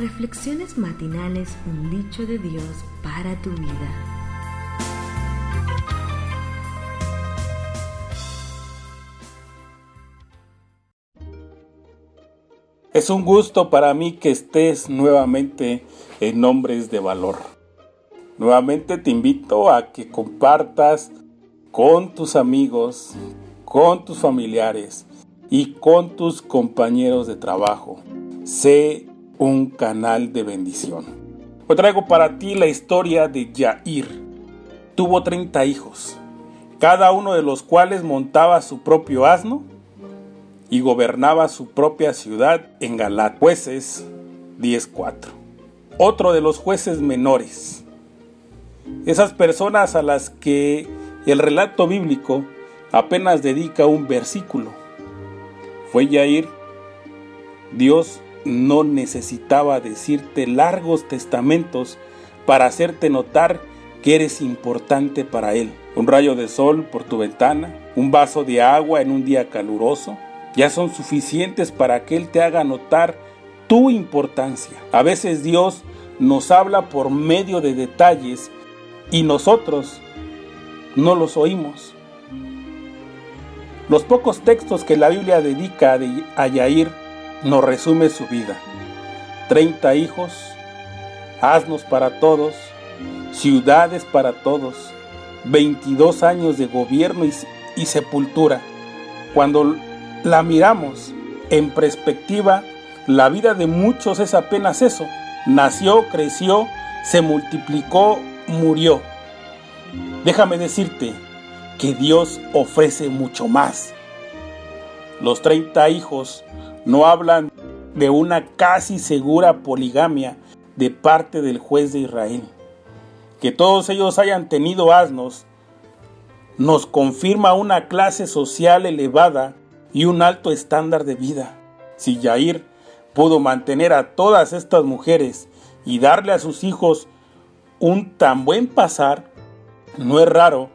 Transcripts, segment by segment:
Reflexiones matinales, un dicho de Dios para tu vida. Es un gusto para mí que estés nuevamente en Nombres de Valor. Nuevamente te invito a que compartas con tus amigos, con tus familiares y con tus compañeros de trabajo. Sé un canal de bendición. Hoy traigo para ti la historia de Yair. Tuvo 30 hijos, cada uno de los cuales montaba su propio asno y gobernaba su propia ciudad en Galat. Jueces 10.4. Otro de los jueces menores. Esas personas a las que el relato bíblico apenas dedica un versículo. Fue Yair. Dios no necesitaba decirte largos testamentos para hacerte notar que eres importante para Él. Un rayo de sol por tu ventana, un vaso de agua en un día caluroso, ya son suficientes para que Él te haga notar tu importancia. A veces Dios nos habla por medio de detalles y nosotros no los oímos. Los pocos textos que la Biblia dedica a Yair nos resume su vida. 30 hijos, asnos para todos, ciudades para todos, 22 años de gobierno y, y sepultura. Cuando la miramos en perspectiva, la vida de muchos es apenas eso. Nació, creció, se multiplicó, murió. Déjame decirte que Dios ofrece mucho más. Los 30 hijos no hablan de una casi segura poligamia de parte del juez de Israel. Que todos ellos hayan tenido asnos nos confirma una clase social elevada y un alto estándar de vida. Si Yair pudo mantener a todas estas mujeres y darle a sus hijos un tan buen pasar, no es raro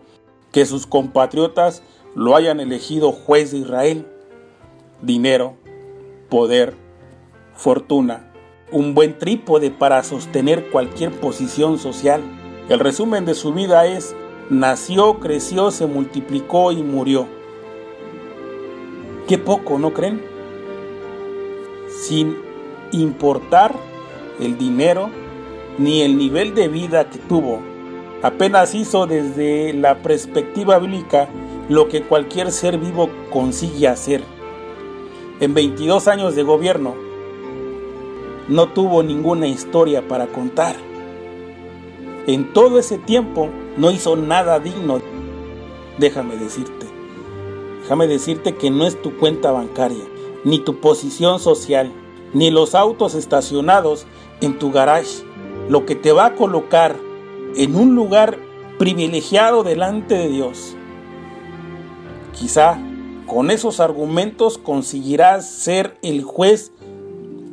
que sus compatriotas lo hayan elegido juez de Israel. Dinero, poder, fortuna, un buen trípode para sostener cualquier posición social. El resumen de su vida es, nació, creció, se multiplicó y murió. Qué poco, ¿no creen? Sin importar el dinero ni el nivel de vida que tuvo, apenas hizo desde la perspectiva bíblica lo que cualquier ser vivo consigue hacer en 22 años de gobierno, no tuvo ninguna historia para contar. En todo ese tiempo no hizo nada digno. Déjame decirte, déjame decirte que no es tu cuenta bancaria, ni tu posición social, ni los autos estacionados en tu garage, lo que te va a colocar en un lugar privilegiado delante de Dios. Quizá con esos argumentos conseguirás ser el juez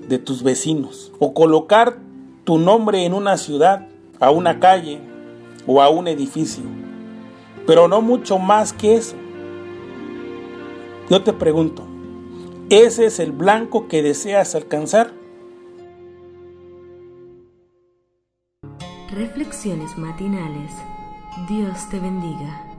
de tus vecinos o colocar tu nombre en una ciudad, a una calle o a un edificio. Pero no mucho más que eso. Yo te pregunto, ¿ese es el blanco que deseas alcanzar? Reflexiones matinales. Dios te bendiga.